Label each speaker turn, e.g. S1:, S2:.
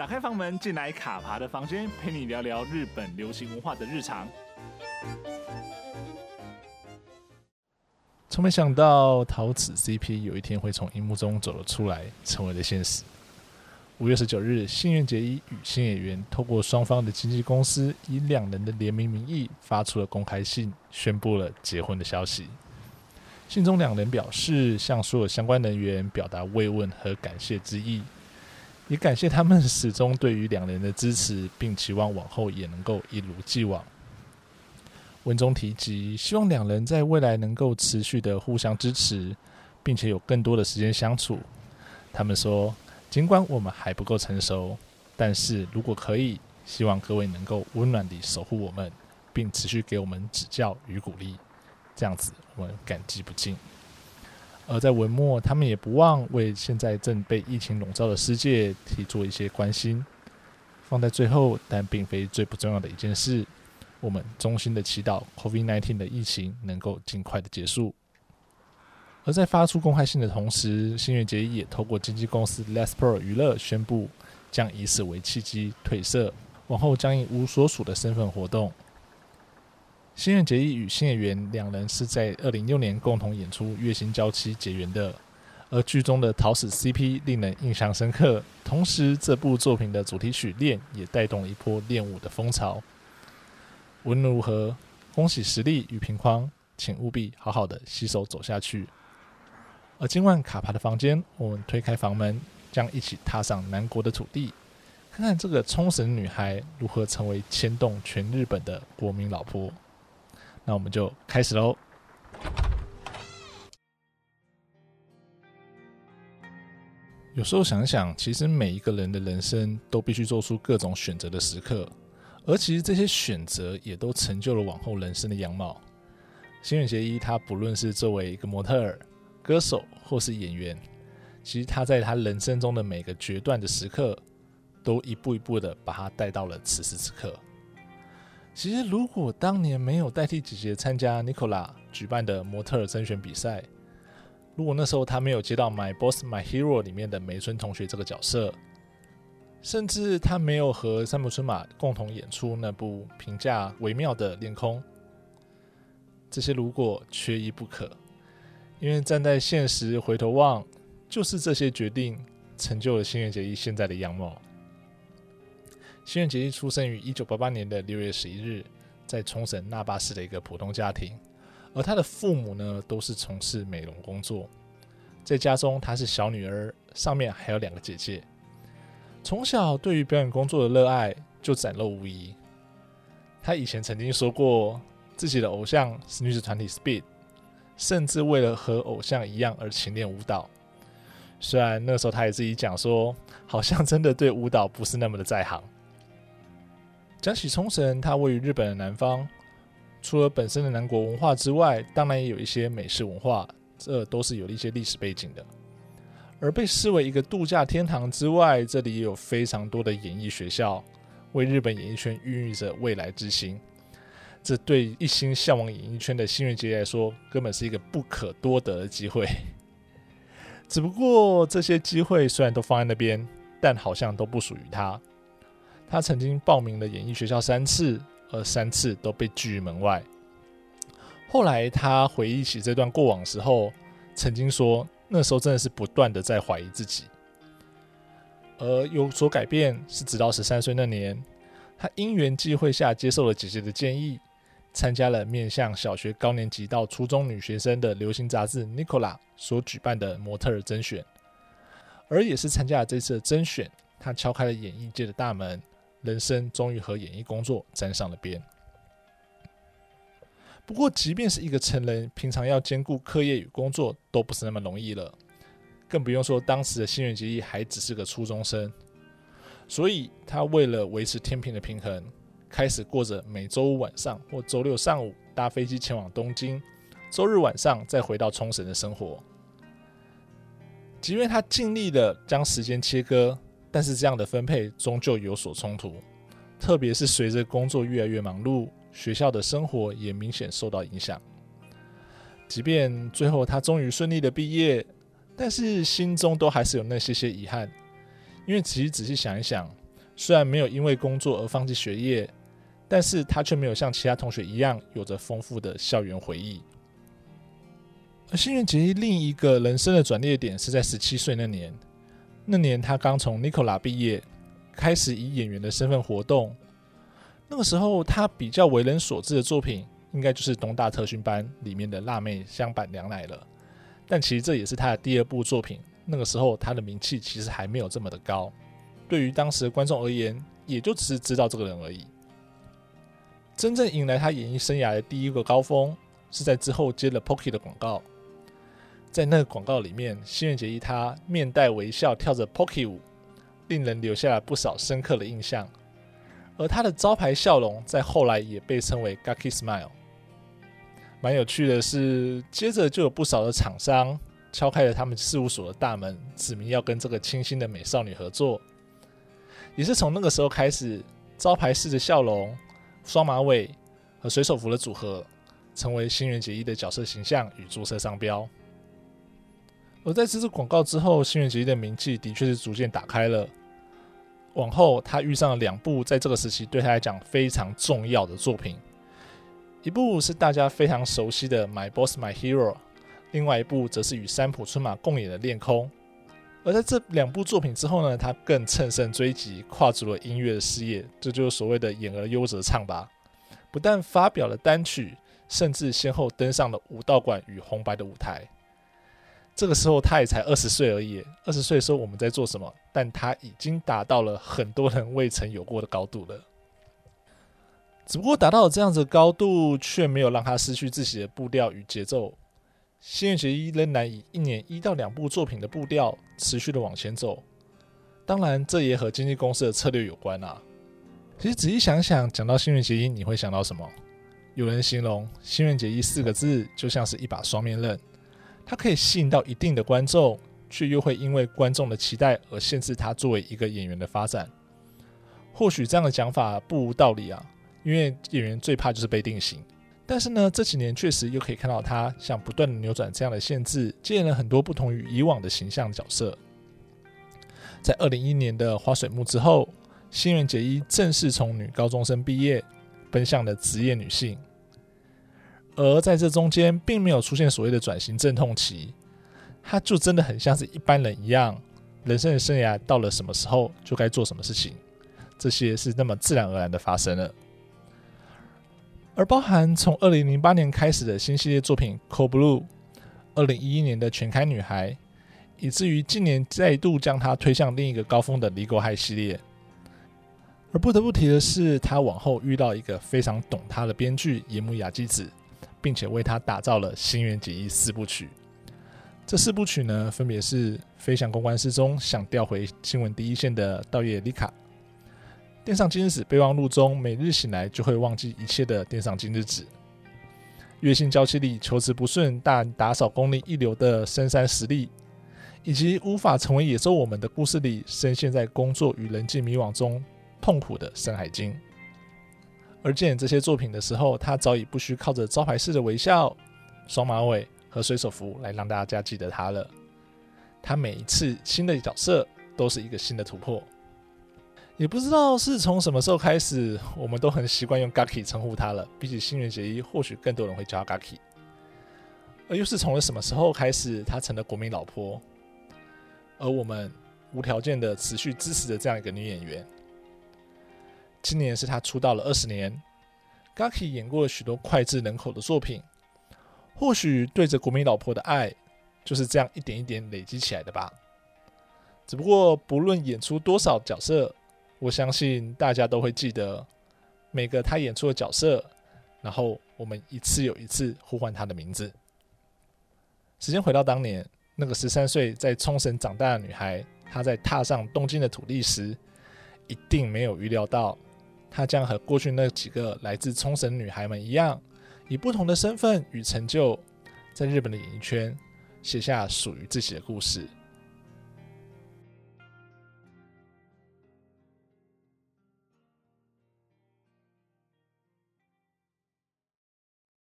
S1: 打开房门，进来卡爬的房间，陪你聊聊日本流行文化的日常。从没想到陶瓷 CP 有一天会从荧幕中走了出来，成为了现实。五月十九日，新垣结衣与新演员透过双方的经纪公司，以两人的联名名义发出了公开信，宣布了结婚的消息。信中两人表示，向所有相关人员表达慰问和感谢之意，也感谢他们始终对于两人的支持，并期望往后也能够一如既往。文中提及，希望两人在未来能够持续的互相支持，并且有更多的时间相处。他们说。尽管我们还不够成熟，但是如果可以，希望各位能够温暖地守护我们，并持续给我们指教与鼓励，这样子我们感激不尽。而在文末，他们也不忘为现在正被疫情笼罩的世界提出一些关心。放在最后，但并非最不重要的一件事，我们衷心的祈祷 COVID-19 的疫情能够尽快的结束。而在发出公开信的同时，新月结衣也透过经纪公司 Lesper 娱乐宣布，将以此为契机退社，往后将以无所属的身份活动。新垣结衣与新演员两人是在二零六年共同演出《月薪娇妻》结缘的，而剧中的桃死 CP 令人印象深刻。同时，这部作品的主题曲《恋》也带动了一波恋舞的风潮。无论如何，恭喜实力与平匡，请务必好好的携手走下去。而今晚卡帕的房间，我们推开房门，将一起踏上南国的土地，看看这个冲绳女孩如何成为牵动全日本的国民老婆。那我们就开始喽。有时候想想，其实每一个人的人生都必须做出各种选择的时刻，而其实这些选择也都成就了往后人生的样貌。新垣结衣，她不论是作为一个模特儿。歌手或是演员，其实他在他人生中的每个决断的时刻，都一步一步的把他带到了此时此刻。其实，如果当年没有代替姐姐参加 Nicola 举办的模特甄选比赛，如果那时候他没有接到《My Boss My Hero》里面的梅村同学这个角色，甚至他没有和三浦春马共同演出那部评价微妙的《恋空》，这些如果缺一不可。因为站在现实回头望，就是这些决定成就了新垣结衣现在的样貌。新垣结衣出生于一九八八年的六月十一日，在冲绳那霸市的一个普通家庭，而他的父母呢都是从事美容工作。在家中，她是小女儿，上面还有两个姐姐。从小对于表演工作的热爱就展露无遗。她以前曾经说过，自己的偶像是女子团体 Speed。甚至为了和偶像一样而勤练舞蹈，虽然那时候她也自己讲说，好像真的对舞蹈不是那么的在行。讲起冲绳，它位于日本的南方，除了本身的南国文化之外，当然也有一些美式文化，这都是有一些历史背景的。而被视为一个度假天堂之外，这里也有非常多的演艺学校，为日本演艺圈孕育着未来之星。这对一心向往演艺圈的新垣结衣来说，根本是一个不可多得的机会。只不过这些机会虽然都放在那边，但好像都不属于他。他曾经报名了演艺学校三次，而三次都被拒于门外。后来他回忆起这段过往时候，曾经说那时候真的是不断的在怀疑自己。而有所改变是直到十三岁那年，他因缘际会下接受了姐姐的建议。参加了面向小学高年级到初中女学生的流行杂志《Nicola》所举办的模特儿甄选，而也是参加了这次的甄选，他敲开了演艺界的大门，人生终于和演艺工作沾上了边。不过，即便是一个成人，平常要兼顾课业与工作都不是那么容易了，更不用说当时的新垣结衣还只是个初中生，所以他为了维持天平的平衡。开始过着每周五晚上或周六上午搭飞机前往东京，周日晚上再回到冲绳的生活。即便他尽力的将时间切割，但是这样的分配终究有所冲突。特别是随着工作越来越忙碌，学校的生活也明显受到影响。即便最后他终于顺利的毕业，但是心中都还是有那些些遗憾。因为其实仔细想一想。虽然没有因为工作而放弃学业，但是他却没有像其他同学一样有着丰富的校园回忆。而新垣结衣另一个人生的转捩点是在十七岁那年，那年他刚从 Nicola 毕业，开始以演员的身份活动。那个时候他比较为人所知的作品，应该就是《东大特训班》里面的辣妹香坂凉乃了。但其实这也是他的第二部作品。那个时候他的名气其实还没有这么的高。对于当时的观众而言，也就只是知道这个人而已。真正迎来他演艺生涯的第一个高峰，是在之后接了 Pocky 的广告。在那个广告里面，新垣结衣她面带微笑跳着 Pocky 舞，令人留下了不少深刻的印象。而她的招牌笑容，在后来也被称为 Gaki Smile。蛮有趣的是，接着就有不少的厂商敲开了他们事务所的大门，指明要跟这个清新的美少女合作。也是从那个时候开始，招牌式的笑容、双马尾和水手服的组合，成为新垣结衣的角色形象与注册商标。而在这次广告之后，新垣结衣的名气的确是逐渐打开了。往后，他遇上了两部在这个时期对他来讲非常重要的作品，一部是大家非常熟悉的《My Boss My Hero》，另外一部则是与三浦春马共演的《恋空》。而在这两部作品之后呢，他更乘胜追击，跨足了音乐的事业，这就是所谓的“演而优则唱”吧。不但发表了单曲，甚至先后登上了武道馆与红白的舞台。这个时候他也才二十岁而已，二十岁的时候我们在做什么？但他已经达到了很多人未曾有过的高度了。只不过达到了这样子的高度，却没有让他失去自己的步调与节奏。新垣结衣仍然以一年一到两部作品的步调持续的往前走，当然这也和经纪公司的策略有关啊。其实仔细想想，讲到新垣结衣，你会想到什么？有人形容新垣结衣四个字就像是一把双面刃，它可以吸引到一定的观众，却又会因为观众的期待而限制他作为一个演员的发展。或许这样的讲法不无道理啊，因为演员最怕就是被定型。但是呢，这几年确实又可以看到他想不断的扭转这样的限制，接演了很多不同于以往的形象角色。在二零一一年的《花水木》之后，新垣结衣正式从女高中生毕业，奔向了职业女性。而在这中间，并没有出现所谓的转型阵痛期，他就真的很像是一般人一样，人生的生涯到了什么时候就该做什么事情，这些是那么自然而然的发生了。而包含从二零零八年开始的新系列作品《Code Blue》，二零一一年的《全开女孩》，以至于近年再度将她推向另一个高峰的《Legal High》系列。而不得不提的是，她往后遇到一个非常懂她的编剧野木雅纪子，并且为他打造了新垣结衣四部曲。这四部曲呢，分别是《飞翔公关师》中想调回新闻第一线的稻叶丽卡。电上今日子备忘录中，每日醒来就会忘记一切的电上今日子；月薪娇妻里求职不顺但打扫功力一流的深山实力；以及无法成为野兽我们的故事里，深陷在工作与人际迷惘中痛苦的深海经。而见这些作品的时候，他早已不需靠着招牌式的微笑、双马尾和水手服来让大家记得他了。他每一次新的角色都是一个新的突破。也不知道是从什么时候开始，我们都很习惯用 Gaki 称呼他了。比起新垣结衣，或许更多人会叫他 Gaki。而又是从什么时候开始，他成了国民老婆，而我们无条件的持续支持着这样一个女演员。今年是他出道了二十年，Gaki 演过了许多脍炙人口的作品。或许对着国民老婆的爱，就是这样一点一点累积起来的吧。只不过不论演出多少角色。我相信大家都会记得每个他演出的角色，然后我们一次又一次呼唤他的名字。时间回到当年，那个十三岁在冲绳长大的女孩，她在踏上东京的土地时，一定没有预料到，她将和过去那几个来自冲绳女孩们一样，以不同的身份与成就，在日本的演艺圈写下属于自己的故事。